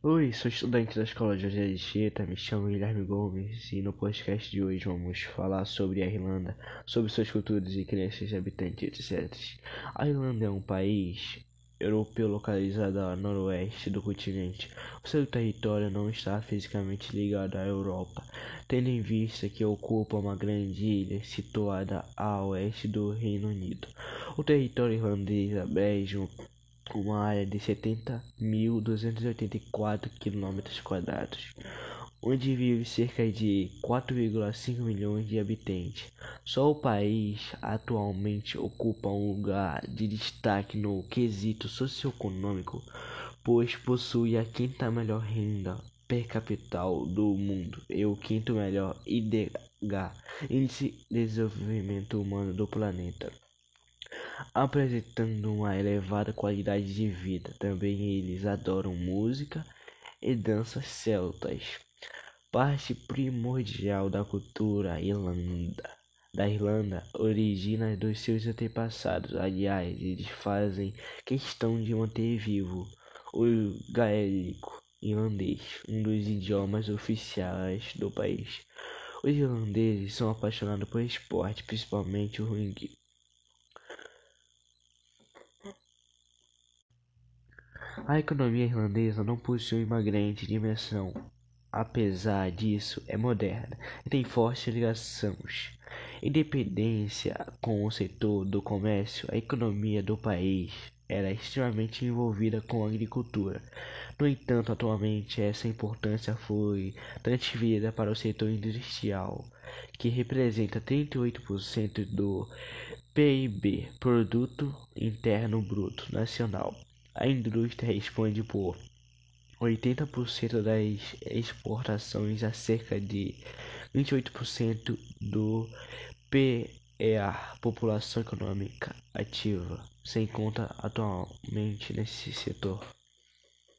Oi, sou estudante da Escola de Anchieta, me chamo Guilherme Gomes e no podcast de hoje vamos falar sobre a Irlanda, sobre suas culturas e crenças de habitantes, etc. A Irlanda é um país europeu localizado a noroeste do continente. O seu território não está fisicamente ligado à Europa, tendo em vista que ocupa uma grande ilha situada a oeste do Reino Unido. O território irlandês abrange uma área de 70.284 km, onde vive cerca de 4,5 milhões de habitantes. Só o país atualmente ocupa um lugar de destaque no quesito socioeconômico, pois possui a quinta melhor renda per capita do mundo e o quinto melhor IDH, Índice de Desenvolvimento Humano do planeta apresentando uma elevada qualidade de vida. Também eles adoram música e danças celtas, parte primordial da cultura irlanda. Da Irlanda origina dos seus antepassados. Aliás, eles fazem questão de manter vivo o gaélico irlandês, um dos idiomas oficiais do país. Os irlandeses são apaixonados por esporte, principalmente o rugby. A economia irlandesa não possui uma grande dimensão. Apesar disso, é moderna e tem fortes ligações. Independência com o setor do comércio, a economia do país era extremamente envolvida com a agricultura. No entanto, atualmente essa importância foi transferida para o setor industrial, que representa 38% do PIB, Produto Interno Bruto Nacional. A indústria responde por 80% das exportações a cerca de 28% do PEA, população econômica ativa, sem conta atualmente nesse setor.